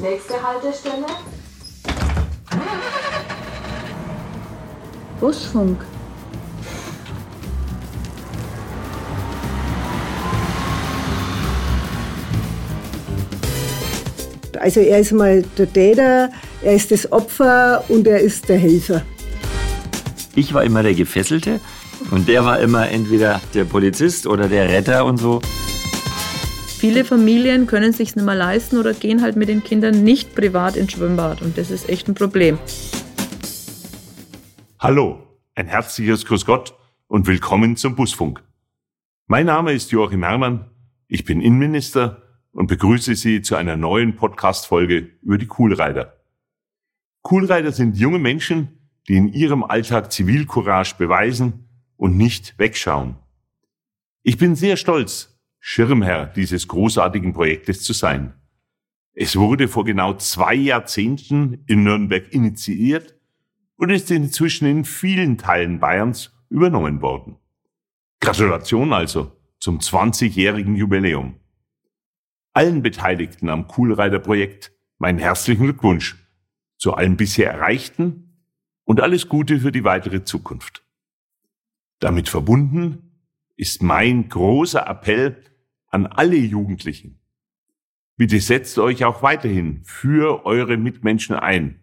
Nächste Haltestelle. Busfunk. Also er ist mal der Täter, er ist das Opfer und er ist der Helfer. Ich war immer der Gefesselte und der war immer entweder der Polizist oder der Retter und so. Viele Familien können sich nicht mehr leisten oder gehen halt mit den Kindern nicht privat ins Schwimmbad und das ist echt ein Problem. Hallo, ein herzliches Grüß Gott und willkommen zum Busfunk. Mein Name ist Joachim Herrmann, ich bin Innenminister und begrüße Sie zu einer neuen Podcast-Folge über die Coolrider. Coolrider sind junge Menschen, die in ihrem Alltag Zivilcourage beweisen und nicht wegschauen. Ich bin sehr stolz, Schirmherr dieses großartigen Projektes zu sein. Es wurde vor genau zwei Jahrzehnten in Nürnberg initiiert und ist inzwischen in vielen Teilen Bayerns übernommen worden. Gratulation also zum 20-jährigen Jubiläum. Allen Beteiligten am Coolrider-Projekt meinen herzlichen Glückwunsch zu allem bisher Erreichten und alles Gute für die weitere Zukunft. Damit verbunden ist mein großer Appell an alle Jugendlichen. Bitte setzt euch auch weiterhin für eure Mitmenschen ein,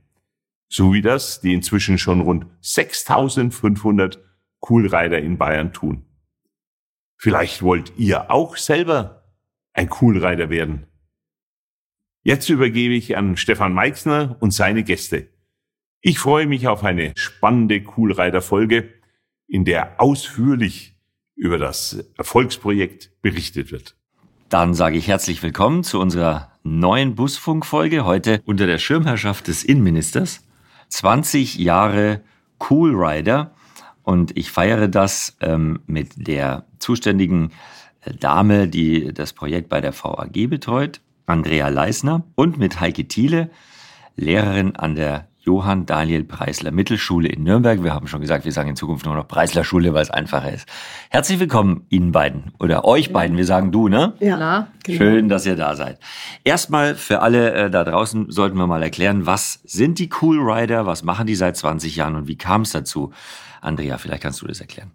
so wie das die inzwischen schon rund 6500 Coolrider in Bayern tun. Vielleicht wollt ihr auch selber ein Coolrider werden. Jetzt übergebe ich an Stefan Meixner und seine Gäste. Ich freue mich auf eine spannende Coolrider-Folge, in der ausführlich über das Erfolgsprojekt berichtet wird. Dann sage ich herzlich willkommen zu unserer neuen Busfunkfolge, heute unter der Schirmherrschaft des Innenministers. 20 Jahre Coolrider und ich feiere das ähm, mit der zuständigen Dame, die das Projekt bei der VAG betreut, Andrea Leisner, und mit Heike Thiele, Lehrerin an der Johann Daniel Preisler Mittelschule in Nürnberg. Wir haben schon gesagt, wir sagen in Zukunft nur noch Preisler Schule, weil es einfacher ist. Herzlich willkommen Ihnen beiden oder euch beiden. Wir sagen du, ne? Ja. Genau. Schön, dass ihr da seid. Erstmal für alle äh, da draußen sollten wir mal erklären, was sind die Cool Rider, was machen die seit 20 Jahren und wie kam es dazu? Andrea, vielleicht kannst du das erklären.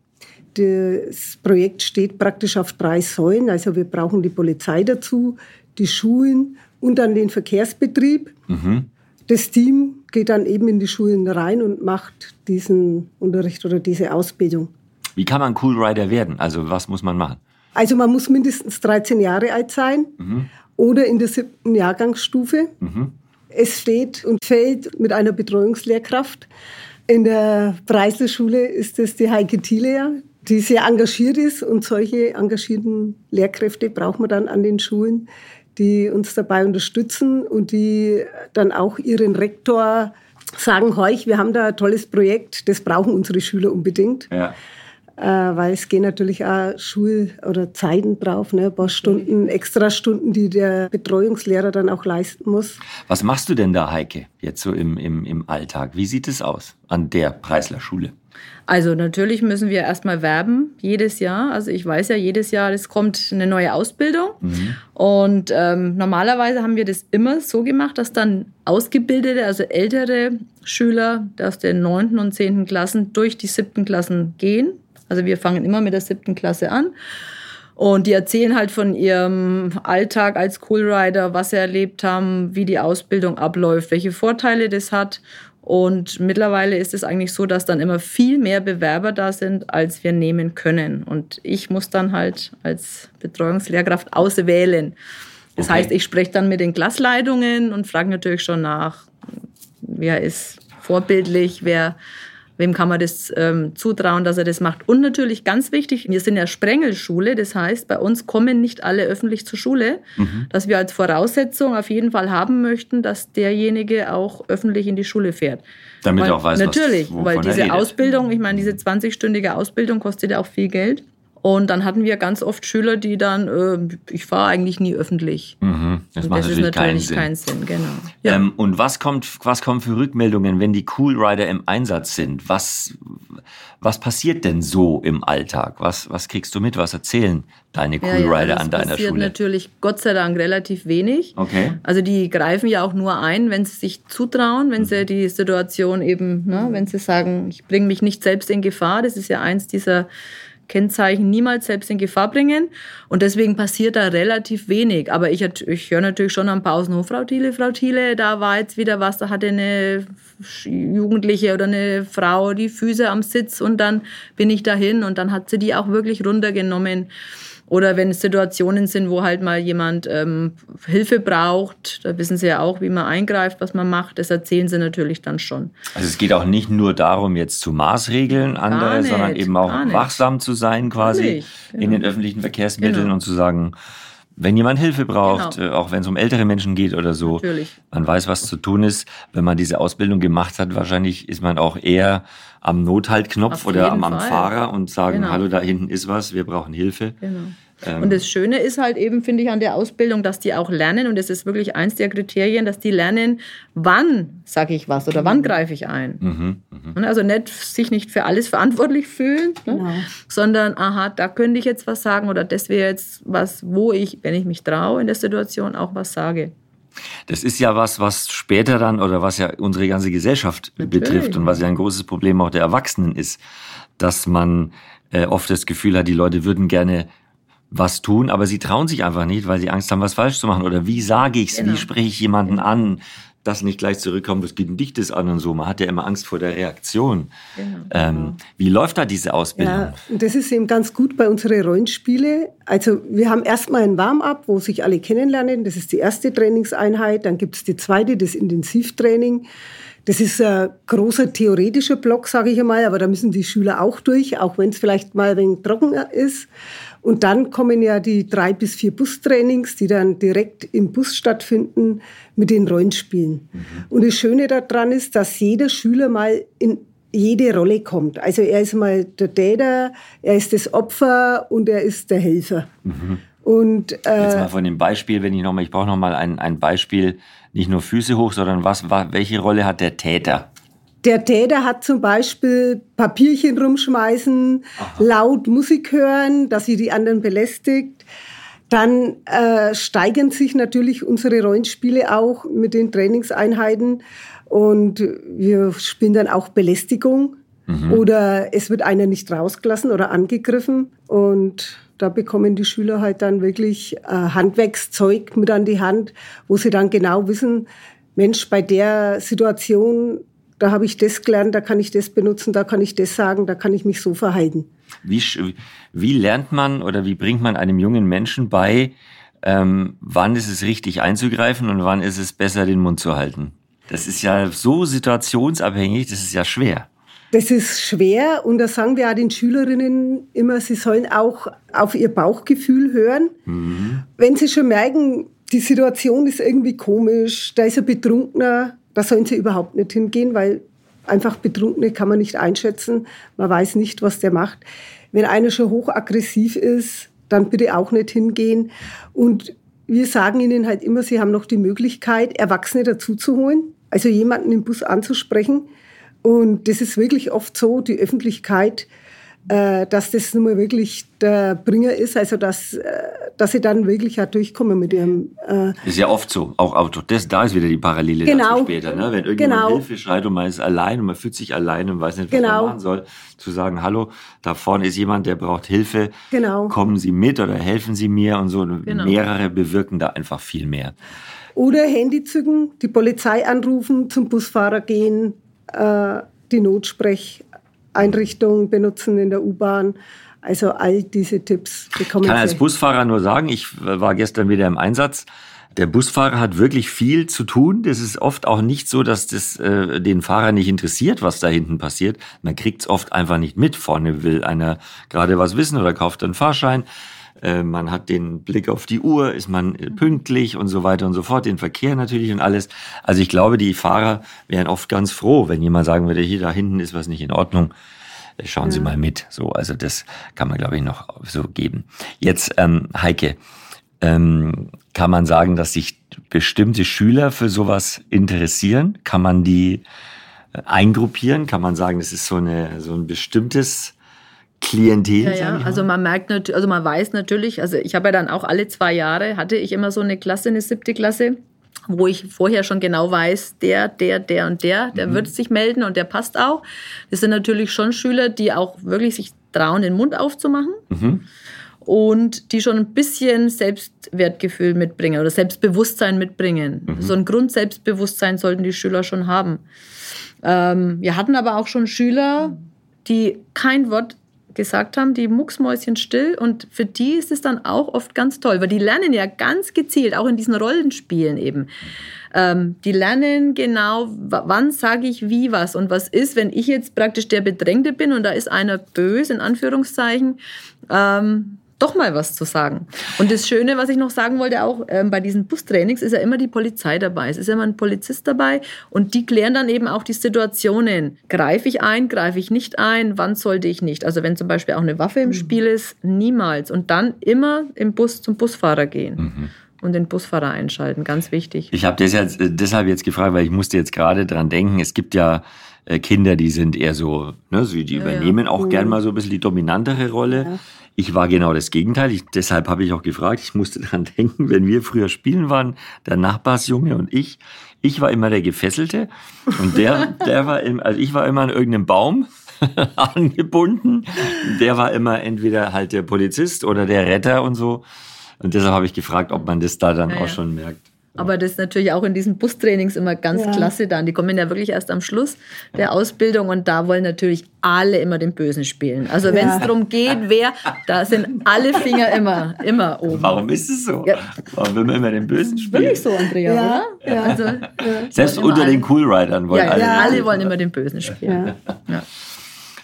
Das Projekt steht praktisch auf drei Säulen. Also wir brauchen die Polizei dazu, die Schulen und dann den Verkehrsbetrieb. Mhm. Das Team geht dann eben in die Schulen rein und macht diesen Unterricht oder diese Ausbildung. Wie kann man Cool Rider werden? Also was muss man machen? Also man muss mindestens 13 Jahre alt sein Mhm. oder in der siebten Jahrgangsstufe. Mhm. Es steht und fällt mit einer Betreuungslehrkraft. In der Preisler-Schule ist es die Heike Thiele, die sehr engagiert ist. Und solche engagierten Lehrkräfte braucht man dann an den Schulen, die uns dabei unterstützen und die dann auch ihren Rektor sagen, heuch, wir haben da ein tolles Projekt, das brauchen unsere Schüler unbedingt. Ja. Äh, weil es gehen natürlich auch Schul- oder Zeiten drauf, ne? ein paar Stunden, extra Stunden, die der Betreuungslehrer dann auch leisten muss. Was machst du denn da, Heike, jetzt so im, im, im Alltag? Wie sieht es aus an der Preisler Schule? Also natürlich müssen wir erstmal werben, jedes Jahr. Also ich weiß ja, jedes Jahr, es kommt eine neue Ausbildung. Und ähm, normalerweise haben wir das immer so gemacht, dass dann ausgebildete, also ältere Schüler aus den neunten und zehnten Klassen durch die siebten Klassen gehen. Also wir fangen immer mit der siebten Klasse an. Und die erzählen halt von ihrem Alltag als Coolrider, was sie erlebt haben, wie die Ausbildung abläuft, welche Vorteile das hat. Und mittlerweile ist es eigentlich so, dass dann immer viel mehr Bewerber da sind, als wir nehmen können. Und ich muss dann halt als Betreuungslehrkraft auswählen. Das Okay. heißt, ich spreche dann mit den Klassleitungen und frage natürlich schon nach, wer ist vorbildlich, wer, wem kann man das ähm, zutrauen, dass er das macht. Und natürlich ganz wichtig, wir sind ja Sprengelschule, das heißt, bei uns kommen nicht alle öffentlich zur Schule, dass wir als Voraussetzung auf jeden Fall haben möchten, dass derjenige auch öffentlich in die Schule fährt. Damit weil, er auch weiß, was- Natürlich, wovon weil diese. Ausbildung, ich meine, diese 20-stündige Ausbildung kostet ja auch viel Geld. Und dann hatten wir ganz oft Schüler, die dann, äh, ich fahre eigentlich nie öffentlich. Mhm. Das macht das ist natürlich keinen natürlich Sinn. keinen Sinn, genau. Ja. Ähm, und was kommt, was kommen für Rückmeldungen, wenn die Cool Rider im Einsatz sind? Was, was passiert denn so im Alltag? Was, was kriegst du mit? Was erzählen deine Cool Ja, ja, Rider das an deiner passiert Schule? natürlich Gott sei Dank relativ wenig. Okay. Also die greifen ja auch nur ein, wenn sie sich zutrauen, wenn Mhm. sie die Situation eben, ne, wenn sie sagen, ich bringe mich nicht selbst in Gefahr. Das ist ja eins dieser Kennzeichen, niemals selbst in Gefahr bringen. Und deswegen passiert da relativ wenig. Aber ich, ich höre natürlich schon am Pausenhof, Frau Thiele, Frau Thiele, da war jetzt wieder was, da hatte eine Jugendliche oder eine Frau die Füße am Sitz und dann bin ich dahin und dann hat sie die auch wirklich runtergenommen. Oder wenn es Situationen sind, wo halt mal jemand ähm, Hilfe braucht, da wissen sie ja auch, wie man eingreift, was man macht. Das erzählen sie natürlich dann schon. Also es geht auch nicht nur darum, jetzt zu Maßregeln andere, nicht, sondern eben auch wachsam zu sein quasi Natürlich, in genau. den öffentlichen Verkehrsmitteln Genau. und zu sagen, wenn jemand Hilfe braucht, Genau. äh, auch wenn es um ältere Menschen geht oder so, Natürlich. man weiß, was zu tun ist. Wenn man diese Ausbildung gemacht hat, wahrscheinlich ist man auch eher am Nothaltknopf Auf oder am, am. Fahrer und sagen, Genau. hallo, da hinten ist was, wir brauchen Hilfe. Genau. Ähm. Und das Schöne ist halt eben, finde ich, an der Ausbildung, dass die auch lernen, und das ist wirklich eins der Kriterien, dass die lernen, wann sage ich was oder wann greife ich ein. Mhm, Also nicht sich nicht für alles verantwortlich fühlen, ne? Genau. sondern, aha, da könnte ich jetzt was sagen oder das wäre jetzt was, wo ich, wenn ich mich traue, in der Situation auch was sage. Das ist ja was, was später dann oder was ja unsere ganze Gesellschaft betrifft und was ja ein großes Problem auch der Erwachsenen ist, dass man äh, oft das Gefühl hat, die Leute würden gerne was tun, aber sie trauen sich einfach nicht, weil sie Angst haben, was falsch zu machen. Oder wie sage ich's? Genau. Wie spreche ich jemanden an, dass nicht gleich zurückkommt, was geht denn dich das an und so. Man hat ja immer Angst vor der Reaktion. Genau. Ähm, wie läuft da diese Ausbildung? Ja, und das ist eben ganz gut bei unseren Rollenspiele. Also wir haben erstmal ein Warm-up, wo sich alle kennenlernen. Das ist die erste Trainingseinheit. Dann gibt es die zweite, das Intensivtraining. Das ist ein großer theoretischer Block, sage ich einmal, aber da müssen die Schüler auch durch, auch wenn es vielleicht mal ein wenig trockener ist. Und dann kommen ja die drei bis vier Bustrainings, die dann direkt im Bus stattfinden mit den Rollenspielen. Und das Schöne daran ist, dass jeder Schüler mal in jede Rolle kommt. Also er ist mal der Täter, er ist das Opfer und er ist der Helfer. Und Jetzt äh, mal von dem Beispiel, wenn ich nochmal, ich brauche nochmal ein, ein Beispiel, nicht nur Füße hoch, sondern was, wa- welche Rolle hat der Täter? Der Täter hat zum Beispiel Papierchen rumschmeißen, laut Musik hören, dass sie die anderen belästigt. Dann äh, steigern sich natürlich unsere Rollenspiele auch mit den Trainingseinheiten und wir spielen dann auch Belästigung oder es wird einer nicht rausgelassen oder angegriffen und da bekommen die Schüler halt dann wirklich äh, Handwerkszeug mit an die Hand, wo sie dann genau wissen, Mensch, bei der Situation, da habe ich das gelernt, da kann ich das benutzen, da kann ich das sagen, da kann ich mich so verhalten. Wie, wie lernt man oder wie bringt man einem jungen Menschen bei, ähm, wann ist es richtig einzugreifen und wann ist es besser, den Mund zu halten? Das ist ja so situationsabhängig, das ist ja schwer. Das ist schwer und da sagen wir auch den Schülerinnen immer, sie sollen auch auf ihr Bauchgefühl hören. Wenn sie schon merken, die Situation ist irgendwie komisch, da ist ein Betrunkener, da sollen sie überhaupt nicht hingehen, weil einfach Betrunkene kann man nicht einschätzen. Man weiß nicht, was der macht. Wenn einer schon hochaggressiv ist, dann bitte auch nicht hingehen. Und wir sagen ihnen halt immer, sie haben noch die Möglichkeit, Erwachsene dazuzuholen, also jemanden im Bus anzusprechen. Und das ist wirklich oft so, die Öffentlichkeit, äh, dass das nun mal wirklich der Bringer ist, also dass, äh, dass sie dann wirklich auch durchkommen mit ihrem. Äh, Ist ja oft so. Auch, auch das, da ist wieder die Parallele Genau. dazu später. Ne? Wenn irgendjemand Genau. Hilfe schreit und man ist allein und man fühlt sich allein und weiß nicht, was Genau. man machen soll, zu sagen, hallo, da vorne ist jemand, der braucht Hilfe. Genau. Kommen Sie mit oder helfen Sie mir und so. Genau. Mehrere bewirken da einfach viel mehr. oder Handy zücken, die Polizei anrufen, zum Busfahrer gehen, äh, die Notsprecheinrichtung benutzen in der U-Bahn. Also all diese Tipps bekommen Ich kann als Sie. Busfahrer nur sagen, ich war gestern wieder im Einsatz. Der Busfahrer hat wirklich viel zu tun. Das ist oft auch nicht so, dass das äh, den Fahrer nicht interessiert, was da hinten passiert. Man kriegt es oft einfach nicht mit. Vorne will einer gerade was wissen oder kauft einen Fahrschein. Äh, man hat den Blick auf die Uhr, ist man äh, pünktlich und so weiter und so fort, den Verkehr natürlich und alles. Also ich glaube, die Fahrer wären oft ganz froh, wenn jemand sagen würde, hier da hinten ist was nicht in Ordnung. schauen Sie mal mit. So, also das kann man, glaube ich, noch so geben. Jetzt, ähm, Heike, ähm, kann man sagen, dass sich bestimmte Schüler für sowas interessieren? Kann man die äh, eingruppieren? Kann man sagen, das ist so, eine, so ein bestimmtes Klientel? Ja, ja. also man merkt natürlich, also man weiß natürlich, also ich habe ja dann auch alle zwei Jahre, hatte ich immer so eine Klasse, eine siebte Klasse, wo ich vorher schon genau weiß, der, der, der und der, der mhm. wird sich melden und der passt auch. Das sind natürlich schon Schüler, die auch wirklich sich trauen, den Mund aufzumachen. Mhm und die schon ein bisschen Selbstwertgefühl mitbringen oder Selbstbewusstsein mitbringen. Mhm. So ein Grundselbstbewusstsein sollten die Schüler schon haben. Ähm, wir hatten aber auch schon Schüler, die kein Wort gesagt haben, die mucksmäuschen still und für die ist es dann auch oft ganz toll, weil die lernen ja ganz gezielt, auch in diesen Rollenspielen eben. Ähm, die lernen genau, wann sage ich wie was und was ist, wenn ich jetzt praktisch der Bedrängte bin und da ist einer böse, in Anführungszeichen, ähm, doch mal was zu sagen. Und das Schöne, was ich noch sagen wollte, auch ähm, bei diesen Bustrainings ist ja immer die Polizei dabei. Es ist immer ein Polizist dabei und die klären dann eben auch die Situationen. Greife ich ein, greife ich nicht ein, wann sollte ich nicht? Also wenn zum Beispiel auch eine Waffe im mhm. Spiel ist, niemals. Und dann immer im Bus zum Busfahrer gehen. Mhm und den Busfahrer einschalten. Ganz wichtig. Ich habe das jetzt, äh, deshalb jetzt gefragt, weil ich musste jetzt gerade dran denken. Es gibt ja äh, Kinder, die sind eher so, ne, die ja, übernehmen ja. auch mhm. gern mal so ein bisschen die dominantere Rolle. Ja. Ich war genau das Gegenteil. Ich, deshalb habe ich auch gefragt. Ich musste daran denken, wenn wir früher spielen waren, der Nachbarsjunge und ich. Ich war immer der Gefesselte und der, der war, im, also ich war immer an irgendeinem Baum angebunden. Der war immer entweder halt der Polizist oder der Retter und so. Und deshalb habe ich gefragt, ob man das da dann ja, auch schon merkt. Aber das ist natürlich auch in diesen Bustrainings immer ganz ja. klasse dann. Die kommen ja wirklich erst am Schluss der Ausbildung und da wollen natürlich alle immer den Bösen spielen. Also wenn es darum geht, wer, da sind alle Finger immer, immer oben. Warum ist es so? Ja. Warum will man immer den Bösen spielen? Wirklich so, Andrea, ja. oder? Ja. Also, Selbst unter den Coolridern wollen alle. Ja, alle wollen immer den Bösen spielen.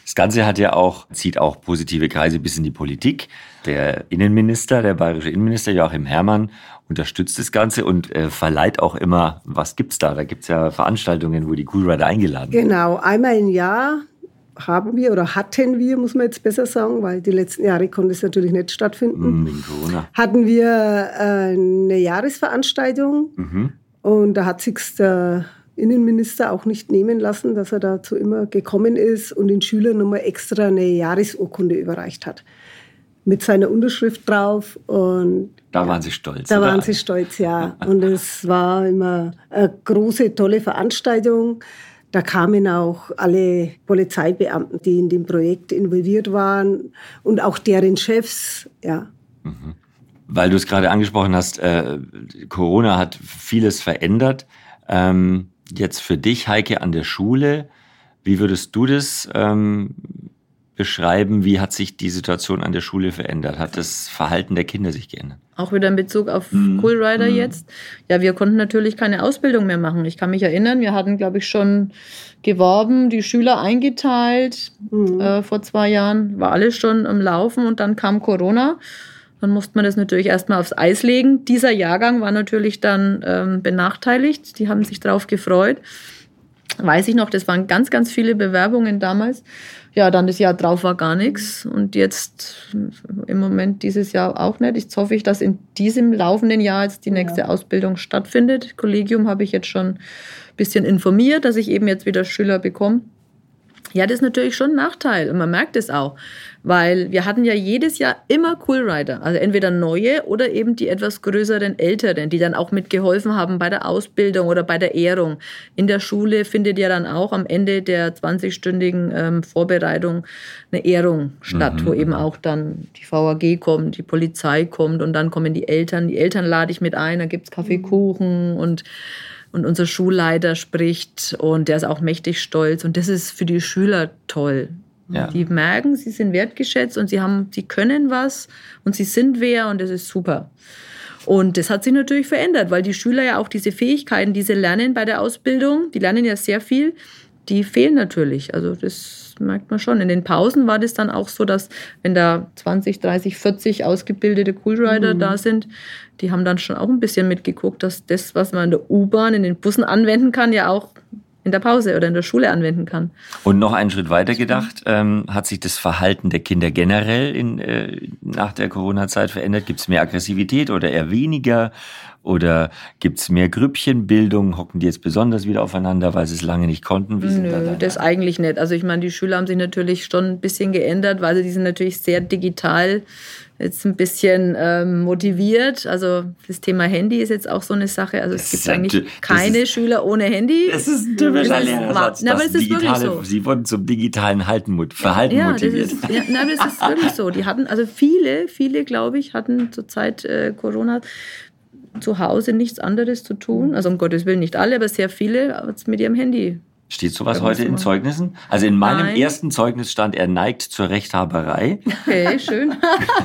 Das Ganze hat ja auch, zieht auch positive Kreise bis in die Politik. Der Innenminister, der bayerische Innenminister Joachim Herrmann unterstützt das Ganze und äh, verleiht auch immer, was gibt's da? Da gibt's ja Veranstaltungen, wo die Coolrider eingeladen werden. Genau, einmal im Jahr haben wir oder hatten wir, muss man jetzt besser sagen, weil die letzten Jahre konnte es natürlich nicht stattfinden. Mhm, Corona. Hatten wir äh, eine Jahresveranstaltung mhm. und da hat sich der Innenminister auch nicht nehmen lassen, dass er dazu immer gekommen ist und den Schülern nochmal extra eine Jahresurkunde überreicht hat mit seiner Unterschrift drauf. Und da waren Sie stolz. Da oder? waren Sie stolz, ja. Und es war immer eine große, tolle Veranstaltung. Da kamen auch alle Polizeibeamten, die in dem Projekt involviert waren und auch deren Chefs, ja. Mhm. Weil du es gerade angesprochen hast, äh, Corona hat vieles verändert. Ähm, jetzt für dich, Heike, an der Schule, wie würdest du das ähm, beschreiben, wie hat sich die Situation an der Schule verändert? Hat das Verhalten der Kinder sich geändert? Auch wieder in Bezug auf mhm. Cool Rider mhm. jetzt. Ja, wir konnten natürlich keine Ausbildung mehr machen. Ich kann mich erinnern, wir hatten, glaube ich, schon geworben, die Schüler eingeteilt. Mhm. Äh, vor zwei Jahren war alles schon am Laufen und dann kam Corona. Dann musste man das natürlich erstmal aufs Eis legen. Dieser Jahrgang war natürlich dann ähm, benachteiligt. Die haben sich darauf gefreut. Weiß ich noch, das waren ganz, ganz viele Bewerbungen damals ja, dann das Jahr drauf war gar nichts und jetzt im Moment dieses Jahr auch nicht. Jetzt hoffe ich, dass in diesem laufenden Jahr jetzt die nächste ja. Ausbildung stattfindet. Kollegium habe ich jetzt schon ein bisschen informiert, dass ich eben jetzt wieder Schüler bekomme. Ja, das ist natürlich schon ein Nachteil und man merkt es auch, weil wir hatten ja jedes Jahr immer Coolrider, also entweder neue oder eben die etwas größeren Älteren, die dann auch mitgeholfen haben bei der Ausbildung oder bei der Ehrung. In der Schule findet ja dann auch am Ende der 20-stündigen ähm, Vorbereitung eine Ehrung statt, mhm. wo eben auch dann die VAG kommt, die Polizei kommt und dann kommen die Eltern. Die Eltern lade ich mit ein, da gibt's Kaffeekuchen und und unser Schulleiter spricht und der ist auch mächtig stolz und das ist für die Schüler toll. Ja. Die merken, sie sind wertgeschätzt und sie haben, sie können was und sie sind wer und das ist super. Und das hat sich natürlich verändert, weil die Schüler ja auch diese Fähigkeiten, diese lernen bei der Ausbildung, die lernen ja sehr viel, die fehlen natürlich. Also das merkt man schon. In den Pausen war das dann auch so, dass wenn da 20, 30, 40 ausgebildete Coolrider mhm. da sind, die haben dann schon auch ein bisschen mitgeguckt, dass das, was man in der U-Bahn, in den Bussen anwenden kann, ja auch in der Pause oder in der Schule anwenden kann. Und noch einen Schritt weiter gedacht, ähm, hat sich das Verhalten der Kinder generell in, äh, nach der Corona-Zeit verändert? Gibt es mehr Aggressivität oder eher weniger? Oder gibt es mehr Grüppchenbildung? Hocken die jetzt besonders wieder aufeinander, weil sie es lange nicht konnten? Wie Nö, da das eigentlich nicht. Also ich meine, die Schüler haben sich natürlich schon ein bisschen geändert, weil sie sind natürlich sehr digital jetzt ein bisschen ähm, motiviert. Also das Thema Handy ist jetzt auch so eine Sache. Also es gibt eigentlich keine ist, Schüler ohne Handy. Das ist ein typischer Lehrersatz. Na, aber es ist wirklich so. Sie wurden zum digitalen Halten, Verhalten ja, motiviert. Das ist, ja, na, das ist wirklich so. Die hatten, also viele, viele, glaube ich, hatten zur Zeit äh, Corona zu Hause nichts anderes zu tun. Also um Gottes Willen nicht alle, aber sehr viele mit ihrem Handy Steht sowas heute in Zeugnissen? Also in meinem Nein. ersten Zeugnis stand, er neigt zur Rechthaberei. Okay, schön.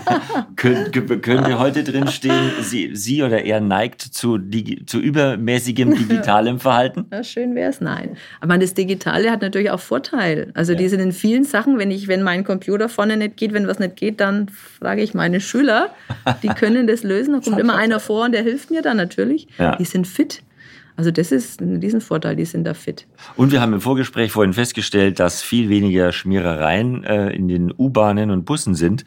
Kön könnte heute drin stehen, sie, sie oder er neigt zu, zu übermäßigem digitalem Verhalten? Ja, schön wäre es. Nein. Aber das Digitale hat natürlich auch Vorteil. Also ja. die sind in vielen Sachen, wenn ich, wenn mein Computer vorne nicht geht, wenn was nicht geht, dann frage ich meine Schüler, die können das lösen. Da kommt immer einer vor und der hilft mir dann natürlich. Ja. Die sind fit. Also das ist diesen Vorteil, die sind da fit. Und wir haben im Vorgespräch vorhin festgestellt, dass viel weniger Schmierereien äh, in den U-Bahnen und Bussen sind,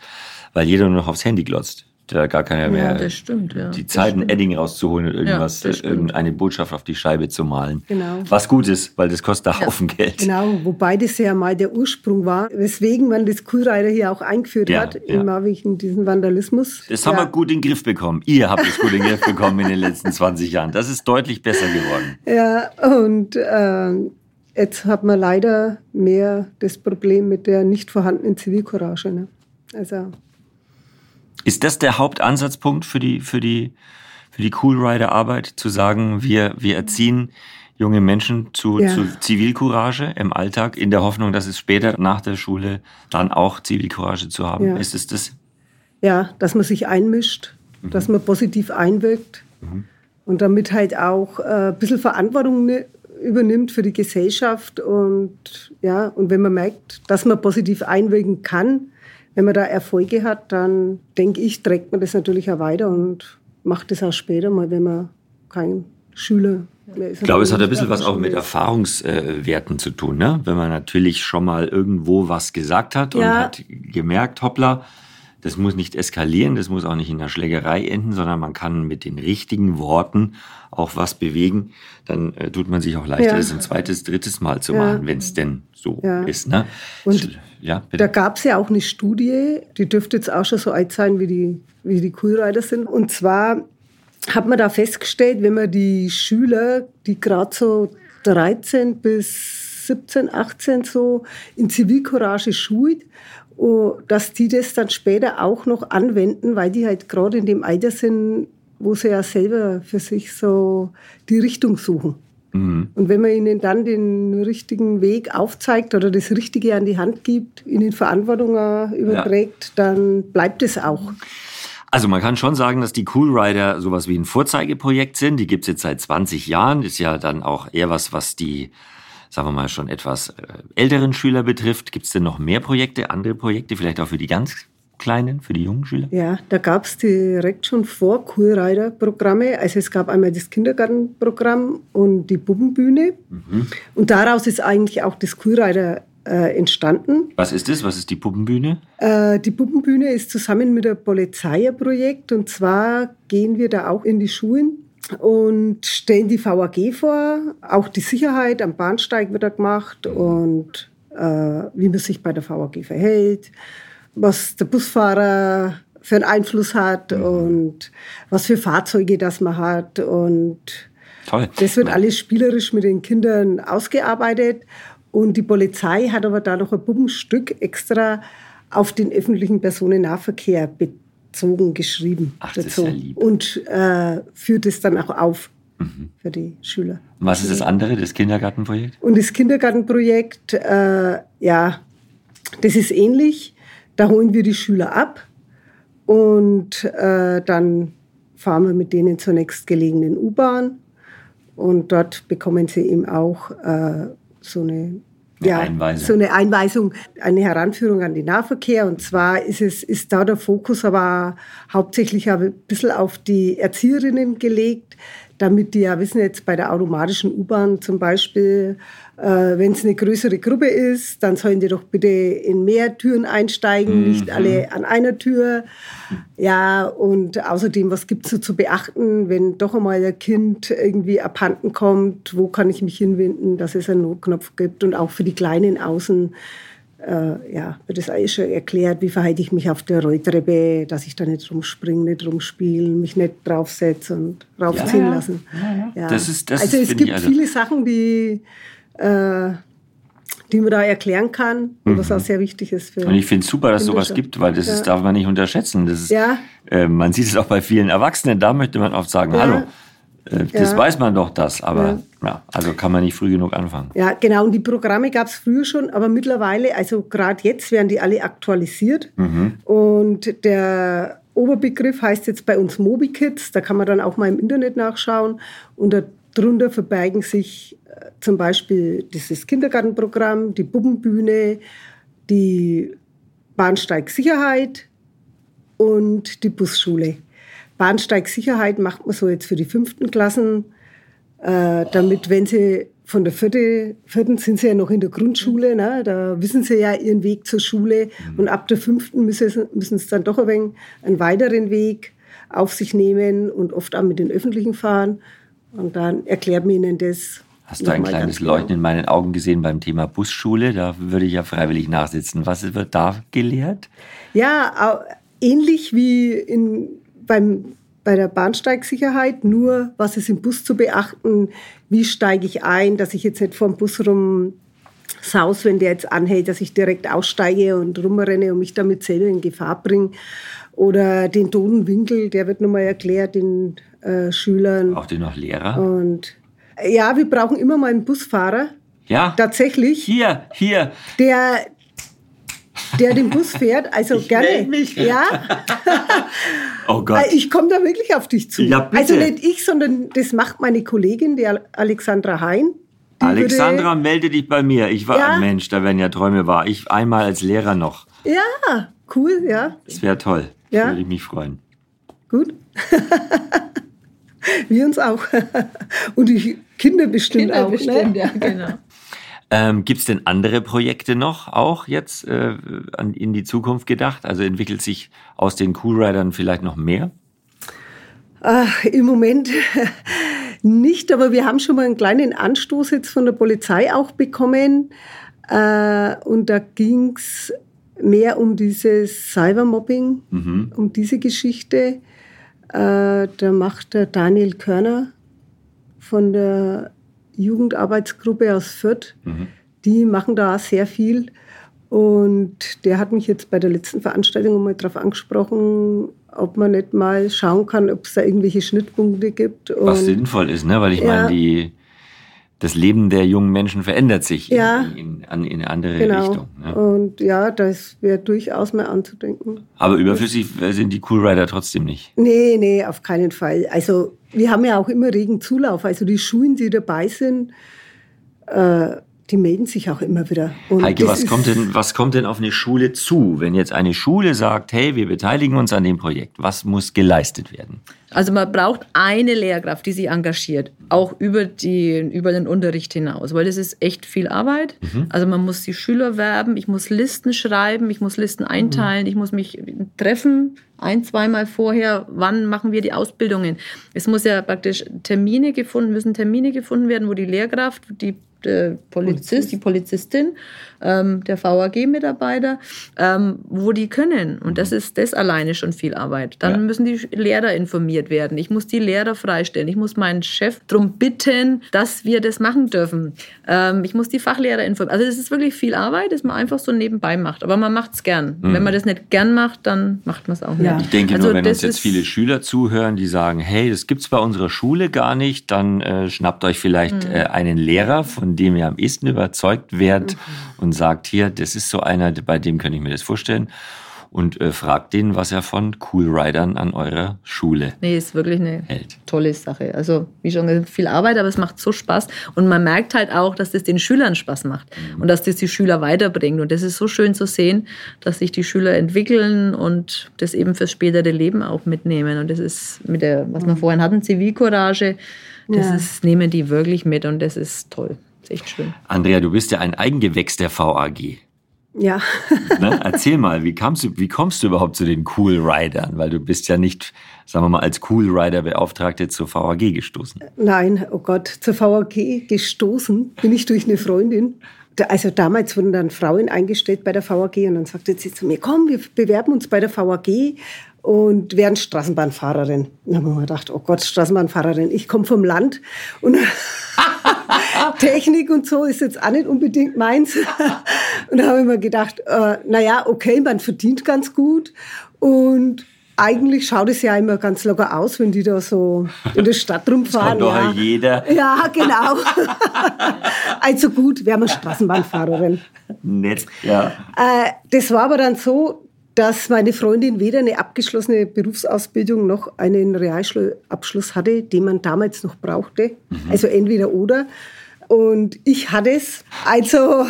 weil jeder nur noch aufs Handy glotzt da gar keiner mehr ja, das stimmt, ja. die Zeit, ein Edding rauszuholen und irgendwas, ja, irgendeine Botschaft auf die Scheibe zu malen. Genau. Was gut ist, weil das kostet einen. Haufen Geld. Genau, wobei das ja mal der Ursprung war, weswegen man das Coolrider hier auch eingeführt hat, in Marwig, diesen Vandalismus. Das haben wir gut in den Griff bekommen. Ihr habt es gut in den Griff bekommen in den letzten 20 Jahren. Das ist deutlich besser geworden. Ja, und äh, jetzt hat man leider mehr das Problem mit der nicht vorhandenen Zivilcourage. Ne? Also ist das der Hauptansatzpunkt für die, für die, für die Cool Rider Arbeit, zu sagen, wir, wir erziehen junge Menschen zu, ja. zu Zivilcourage im Alltag, in der Hoffnung, dass es später nach der Schule dann auch Zivilcourage zu haben? Ja. Ist es das? Ja, dass man sich einmischt, mhm. dass man positiv einwirkt mhm. und damit halt auch äh, ein bisschen Verantwortung ne, übernimmt für die Gesellschaft und ja, und wenn man merkt, dass man positiv einwirken kann, wenn man da Erfolge hat, dann denke ich, trägt man das natürlich auch weiter und macht das auch später mal, wenn man kein Schüler mehr ist. Ich glaube, es hat ein bisschen was auch mit Erfahrungswerten zu tun, ne? Wenn man natürlich schon mal irgendwo was gesagt hat und ja. hat gemerkt, hoppla, das muss nicht eskalieren, das muss auch nicht in der Schlägerei enden, sondern man kann mit den richtigen Worten auch was bewegen. Dann äh, tut man sich auch leichter, ja. das ein zweites, drittes Mal zu ja. machen, wenn es denn so ja. ist. Ne? Und ja, da gab es ja auch eine Studie, die dürfte jetzt auch schon so alt sein, wie die, wie die Coolrider sind. Und zwar hat man da festgestellt, wenn man die Schüler, die gerade so 13 bis 17, 18 so in Zivilcourage schult, oh, dass die das dann später auch noch anwenden, weil die halt gerade in dem Alter sind, wo sie ja selber für sich so die Richtung suchen. Mhm. Und wenn man ihnen dann den richtigen Weg aufzeigt oder das Richtige an die Hand gibt, ihnen Verantwortung überträgt, ja. dann bleibt es auch. Also man kann schon sagen, dass die Cool Rider sowas wie ein Vorzeigeprojekt sind. Die gibt es jetzt seit 20 Jahren. Ist ja dann auch eher was, was die, sagen wir mal, schon etwas äh, älteren Schüler betrifft. Gibt es denn noch mehr Projekte, andere Projekte, vielleicht auch für die ganz Kleinen, für die jungen Schüler? Ja, da gab es direkt schon vor Coolrider-Programme. Also es gab einmal das Kindergartenprogramm und die Bubbenbühne. Mhm. Und daraus ist eigentlich auch das Coolrider äh, entstanden. Was ist das? Was ist die Puppenbühne? Äh, die Puppenbühne ist zusammen mit der Polizei ein Projekt. Und zwar gehen wir da auch in die Schulen und stellen die VAG vor. Auch die Sicherheit am Bahnsteig wird da gemacht und äh, wie man sich bei der VAG verhält was der Busfahrer für einen Einfluss hat mhm. und was für Fahrzeuge das man hat. Und Toll. das wird alles spielerisch mit den Kindern ausgearbeitet. Und die Polizei hat aber da noch ein Puppenstück extra auf den öffentlichen Personennahverkehr bezogen geschrieben. Ach, das dazu. ist ja lieb. Und äh, führt es dann auch auf mhm. für die Schüler. Und was ist das andere, das Kindergartenprojekt? Und das Kindergartenprojekt, äh, ja, das ist ähnlich. Da holen wir die Schüler ab und äh, dann fahren wir mit denen zur nächstgelegenen U-Bahn und dort bekommen sie eben auch äh, so eine ja, Einweisung. so eine Einweisung, eine Heranführung an den Nahverkehr. Und zwar ist es, ist da der Fokus aber hauptsächlich ein bisschen auf die Erzieherinnen gelegt, damit die ja wissen, jetzt bei der automatischen U-Bahn zum Beispiel, äh, wenn es eine größere Gruppe ist, dann sollen die doch bitte in mehr Türen einsteigen, mhm. nicht alle an einer Tür. Ja, und außerdem, was gibt es so zu beachten, wenn doch einmal ein Kind irgendwie abhanden kommt, wo kann ich mich hinwenden, dass es einen Notknopf gibt und auch für die Kleinen außen äh, ja, wird es eigentlich schon erklärt, wie verhalte ich mich auf der Rolltreppe, dass ich da nicht rumspringe, nicht rumspiele, mich nicht draufsetze und raufziehen ja, lassen. Ja, ja. Das ist, das also es gibt also viele Sachen, die, äh, die man da erklären kann und mhm. was auch sehr wichtig ist für Und ich finde es super, dass es sowas gibt, weil das ist, darf man nicht unterschätzen. Das ist, äh, man sieht es auch bei vielen Erwachsenen, da möchte man oft sagen, hallo, das ja. weiß man doch das, aber ja. ja. also kann man nicht früh genug anfangen. Ja, genau. Und die Programme gab es früher schon, aber mittlerweile, also gerade jetzt werden die alle aktualisiert. Mhm. Und der Oberbegriff heißt jetzt bei uns MobiKids. Da kann man dann auch mal im Internet nachschauen. Und darunter verbergen sich äh, zum Beispiel dieses Kindergartenprogramm, die Bubbenbühne, die Bahnsteigsicherheit und die Busschule. Bahnsteigsicherheit macht man so jetzt für die fünften Klassen, äh, damit, wenn sie von der vierte, vierten sind sie ja noch in der Grundschule, ne? da wissen sie ja ihren Weg zur Schule mhm. und ab der fünften müssen, müssen sie dann doch ein wenig einen weiteren Weg auf sich nehmen und oft auch mit den Öffentlichen fahren. Und dann erklärt man ihnen das. Hast du ein kleines genau. Leuchten in meinen Augen gesehen beim Thema Busschule? Da würde ich ja freiwillig nachsitzen. Was wird da gelehrt? Ja, ähnlich wie in beim, bei der Bahnsteigsicherheit nur, was ist im Bus zu beachten, wie steige ich ein, dass ich jetzt nicht vor dem Bus rum saus, wenn der jetzt anhält, dass ich direkt aussteige und rumrenne und mich damit selber in Gefahr bringe. Oder den Totenwinkel, der wird nochmal erklärt den äh, Schülern. Auch den noch Lehrer? Und ja, wir brauchen immer mal einen Busfahrer. Ja. Tatsächlich. Hier, hier. Der, der den Bus fährt. Also ich gerne. Mich. Ja. oh Gott. Ich komme da wirklich auf dich zu. Ja, bitte. Also nicht ich, sondern das macht meine Kollegin, die Alexandra Hein. Die Alexandra, würde, melde dich bei mir. Ich war ja. ein Mensch, da werden ja Träume wahr. Ich einmal als Lehrer noch. Ja, cool, ja. Das wäre toll. Ja. Würde ich mich freuen. Gut. Wir uns auch. Und die Kinder bestimmt Kinder auch. Ne? Bestimmt, ne? ja, genau. Ähm, Gibt es denn andere Projekte noch, auch jetzt äh, an, in die Zukunft gedacht? Also entwickelt sich aus den Coolridern vielleicht noch mehr? Ach, Im Moment nicht, aber wir haben schon mal einen kleinen Anstoß jetzt von der Polizei auch bekommen. Äh, und da ging es mehr um dieses Cybermobbing, mhm. um diese Geschichte. Äh, da macht der Daniel Körner von der Jugendarbeitsgruppe aus Fürth. Mhm. Die machen da sehr viel. Und der hat mich jetzt bei der letzten Veranstaltung mal darauf angesprochen, ob man nicht mal schauen kann, ob es da irgendwelche Schnittpunkte gibt. Was sinnvoll ist, ne? weil ich ja. meine, die, das Leben der jungen Menschen verändert sich ja. in, in, in, eine andere genau. Richtung. Ne? Und ja, das wäre durchaus mal anzudenken. Aber überflüssig sind die Cool Rider trotzdem nicht. Nee, nee, auf keinen Fall. Also wir haben ja auch immer regen Zulauf. Also die Schulen, die dabei sind, äh, die melden sich auch immer wieder. Und Heike, was kommt, denn, was kommt denn auf eine Schule zu, wenn jetzt eine Schule sagt, hey, wir beteiligen uns an dem Projekt? Was muss geleistet werden? Also man braucht eine Lehrkraft, die sich engagiert, auch über, die, über den Unterricht hinaus, weil das ist echt viel Arbeit. Mhm. Also man muss die Schüler werben, ich muss Listen schreiben, ich muss Listen einteilen, mhm. ich muss mich treffen, ein, zweimal vorher, wann machen wir die Ausbildungen. Es muss ja praktisch Termine gefunden, müssen Termine gefunden werden, wo die Lehrkraft, die der Polizist, die Polizistin, ähm, der VAG-Mitarbeiter, ähm, wo die können. Und das ist das alleine schon viel Arbeit. Dann ja. müssen die Lehrer informiert werden. Ich muss die Lehrer freistellen. Ich muss meinen Chef darum bitten, dass wir das machen dürfen. Ähm, ich muss die Fachlehrer informieren. Also das ist wirklich viel Arbeit, das man einfach so nebenbei macht. Aber man macht es gern. Mhm. Wenn man das nicht gern macht, dann macht man es auch nicht. Ja. Ich denke also nur, wenn uns jetzt viele Schüler zuhören, die sagen, hey, das gibt es bei unserer Schule gar nicht, dann äh, schnappt euch vielleicht mhm. äh, einen Lehrer, von dem ihr am ehesten überzeugt werdet mhm. und sagt, hier, das ist so einer, bei dem könnte ich mir das vorstellen. und äh, fragt den, was er von Cool Riders an eurer Schule Nee, ist wirklich eine hält. tolle Sache. Also, wie schon gesagt, viel Arbeit, aber es macht so Spaß. Und man merkt halt auch, dass das den Schülern Spaß macht und dass das die Schüler weiterbringt. Und das ist so schön zu sehen, dass sich die Schüler entwickeln und das eben fürs spätere Leben auch mitnehmen. Und das ist mit der, was wir vorhin hatten, Zivilcourage, das Ja. ist, nehmen die wirklich mit und das ist toll. Ist echt schön. Andrea, du bist ja ein Eigengewächs der VAG. Ja, Ne? Erzähl mal, wie, kamst du, wie kommst du überhaupt zu den Cool Riders? Weil du bist ja nicht, sagen wir mal, als Cool Rider Beauftragte zur VAG gestoßen. nein, oh Gott, zur VAG gestoßen bin ich durch eine Freundin. Da- Also damals wurden dann Frauen eingestellt bei der VAG und dann sagte sie zu mir, komm, wir bewerben uns bei der VAG und werden Straßenbahnfahrerin. Dann haben wir gedacht, oh Gott, Straßenbahnfahrerin, ich komme vom Land und Technik und so ist jetzt auch nicht unbedingt meins. Und da habe ich mir gedacht, äh, naja, okay, man verdient ganz gut und eigentlich schaut es ja immer ganz locker aus, wenn die da so in der Stadt rumfahren. Kann doch ja. jeder. Ja, genau. also gut, wir Straßenbahnfahrerin. Nett, ja. Äh, das war aber dann so, dass meine Freundin weder eine abgeschlossene Berufsausbildung noch einen Realschulabschluss hatte, den man damals noch brauchte. Also entweder oder. Und ich hatte es. Also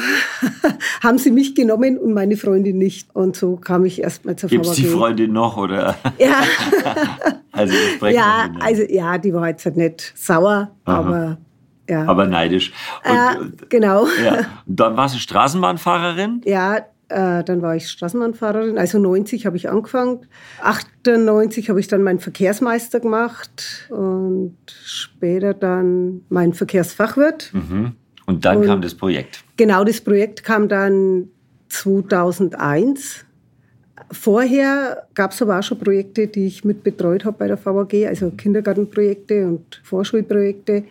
haben sie mich genommen und meine Freundin nicht. Und so kam ich erst mal zur Gibt's VAG. die Freundin noch oder? Ja, Also ja, den- also ja, die war jetzt halt nicht sauer, aber ja. aber neidisch. Und, ja, genau. ja. Und dann warst du Straßenbahnfahrerin? Ja, äh, dann war ich Straßenbahnfahrerin. Also 90 habe ich angefangen. 98 habe ich dann meinen Verkehrsmeister gemacht und später dann meinen Verkehrsfachwirt. Mhm. Und dann Und- kam das Projekt. Genau, das Projekt kam dann 2001. Vorher gab es aber auch schon Projekte, die ich mit betreut habe bei der VAG, also Kindergartenprojekte und Vorschulprojekte.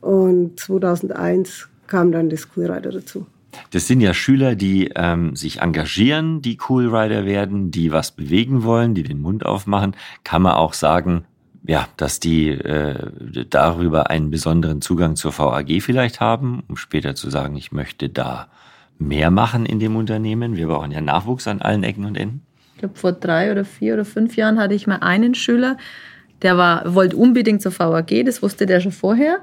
Und 2001 kam dann das Coolrider dazu. Das sind ja Schüler, die ähm, sich engagieren, die Cool Rider werden, die was bewegen wollen, die den Mund aufmachen. Kann man auch sagen, ja, dass die äh, darüber einen besonderen Zugang zur VAG vielleicht haben, um später zu sagen, ich möchte da mehr machen in dem Unternehmen. Wir brauchen ja Nachwuchs an allen Ecken und Enden. Ich glaube, vor drei oder vier oder fünf Jahren hatte ich mal einen Schüler, der war, wollte unbedingt zur VAG, das wusste der schon vorher.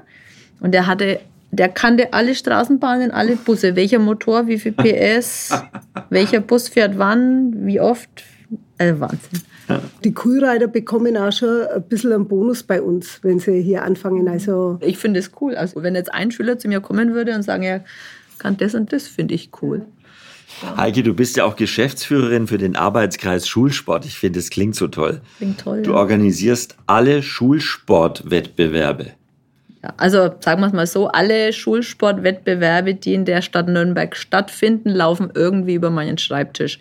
Und der hatte, der kannte alle Straßenbahnen, alle Busse, welcher Motor, wie viel PS, welcher Bus fährt wann, wie oft. Also Wahnsinn. Die Coolrider bekommen auch schon ein bisschen einen Bonus bei uns, wenn sie hier anfangen. Also Ich finde es cool. Also wenn jetzt ein Schüler zu mir kommen würde und sagen, er kann das und das, finde ich cool. Heike, du bist ja auch Geschäftsführerin für den Arbeitskreis Schulsport. Ich finde, das klingt so toll. Klingt toll. Du ja. organisierst alle Schulsportwettbewerbe. Ja, also sagen wir es mal so, alle Schulsportwettbewerbe, die in der Stadt Nürnberg stattfinden, laufen irgendwie über meinen Schreibtisch.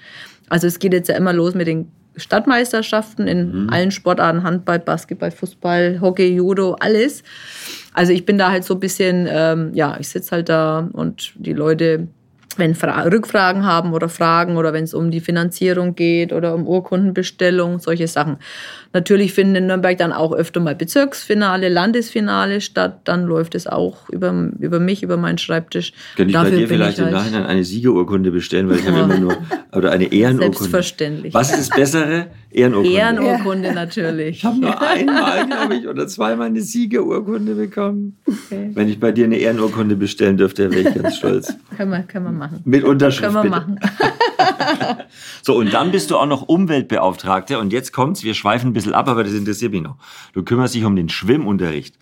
Also es geht jetzt ja immer los mit den Stadtmeisterschaften in allen Sportarten, Handball, Basketball, Fußball, Hockey, Judo, alles. Also ich bin da halt so ein bisschen, ähm, ja, ich sitze halt da und die Leute, wenn Fra Rückfragen haben oder Fragen oder wenn es um die Finanzierung geht oder um Urkundenbestellung, solche Sachen. Natürlich finden in Nürnberg dann auch öfter mal Bezirksfinale, Landesfinale statt. Dann läuft es auch über, über mich, über meinen Schreibtisch. Könnte ich bei dir vielleicht ich im halt- Nachhinein eine Siegerurkunde bestellen, weil ich habe immer nur, oder eine Ehrenurkunde. Selbstverständlich. Was ist das Bessere? Ehrenurkunde. Ehrenurkunde natürlich. Ich habe nur einmal, glaube ich, oder zweimal eine Siegerurkunde bekommen. Okay. Wenn ich bei dir eine Ehrenurkunde bestellen dürfte, wäre ich ganz stolz. Können wir, können wir machen. Mit Unterschrift Können wir bitte. machen. So, und dann bist du auch noch Umweltbeauftragte. Und jetzt kommt's, wir schweifen ein bisschen ab, aber das interessiert mich noch. Du kümmerst dich um den Schwimmunterricht.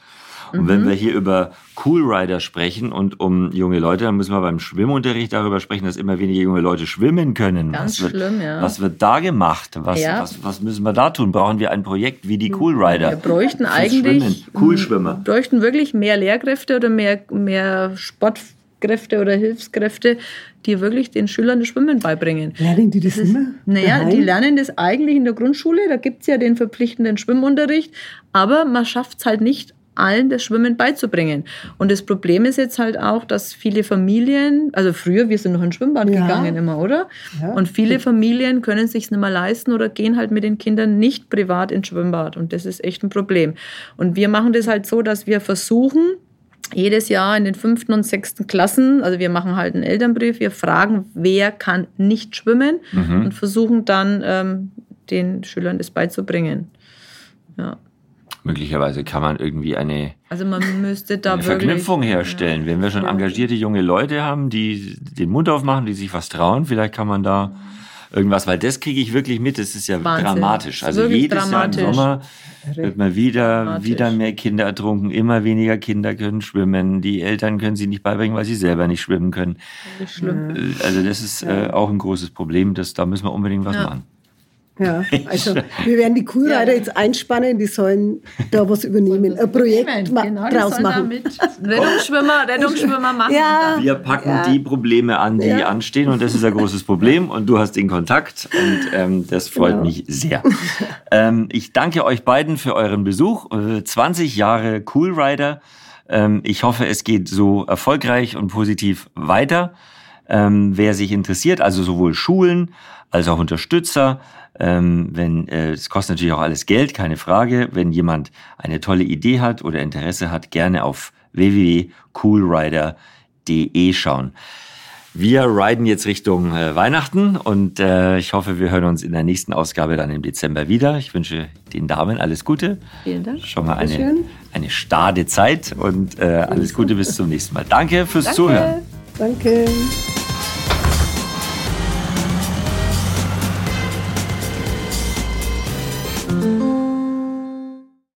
Und Mhm. wenn wir hier über Cool Rider sprechen und um junge Leute, dann müssen wir beim Schwimmunterricht darüber sprechen, dass immer weniger junge Leute schwimmen können. Ganz was wird, schlimm, ja. Was wird da gemacht? Was, Ja. was, was müssen wir da tun? Brauchen wir ein Projekt wie die Cool Rider? Wir bräuchten eigentlich Schwimmen. Cool Schwimmer. Wir bräuchten wirklich mehr Lehrkräfte oder mehr, mehr Sportkräfte oder Hilfskräfte, die wirklich den Schülern das Schwimmen beibringen. lernen die das immer? Naja, daheim? die lernen das eigentlich in der Grundschule, da gibt es ja den verpflichtenden Schwimmunterricht, aber man schafft es halt nicht, allen das Schwimmen beizubringen. Und das Problem ist jetzt halt auch, dass viele Familien, also früher, wir sind noch in Schwimmbad Ja. gegangen immer, oder? Ja. Und viele Familien können es sich nicht mehr leisten oder gehen halt mit den Kindern nicht privat ins Schwimmbad. Und das ist echt ein Problem. Und wir machen das halt so, dass wir versuchen, jedes Jahr in den fünften und sechsten Klassen, also wir machen halt einen Elternbrief, wir fragen, wer kann nicht schwimmen Mhm. und versuchen dann ähm, den Schülern das beizubringen. Ja. Möglicherweise kann man irgendwie eine, Also man müsste da eine wirklich, Verknüpfung herstellen. Wenn wir schon engagierte junge Leute haben, die den Mund aufmachen, die sich was trauen, vielleicht kann man da irgendwas, weil das kriege ich wirklich mit, das ist ja Wahnsinn. dramatisch. Das Also jedes Jahr dramatisch. im Sommer wird mal wieder, Dramatisch. wieder mehr Kinder ertrunken, immer weniger Kinder können schwimmen, die Eltern können sie nicht beibringen, weil sie selber nicht schwimmen können. schlimm. Äh, Also das ist äh, auch ein großes Problem, das, da müssen wir unbedingt was Ja. machen. Ja, also wir werden die Kurreiter Ja. jetzt einspannen, die sollen da was übernehmen, ein Projekt ma Genau, draus machen. mit Rettungsschwimmer, Rettungsschwimmer machen. Ja. Wir packen Ja. die Probleme an, die Ja. anstehen und das ist ein großes Problem und du hast den Kontakt und ähm, das freut Genau. mich sehr. ähm, ich danke euch beiden für euren Besuch. Äh, 20 Jahre Cool Rider. Ähm, ich hoffe, es geht so erfolgreich und positiv weiter. Ähm, wer sich interessiert, also sowohl Schulen als auch Unterstützer, ähm, wenn äh, es kostet natürlich auch alles Geld, keine Frage. Wenn jemand eine tolle Idee hat oder Interesse hat, gerne auf www.coolrider.de schauen. Wir riden jetzt Richtung äh, Weihnachten und äh, ich hoffe, wir hören uns in der nächsten Ausgabe dann im Dezember wieder. Ich wünsche den Damen alles Gute. Vielen Dank. Schon mal eine, eine stade Zeit und äh, alles Gute bis zum nächsten Mal. Danke fürs Zuhören. Danke.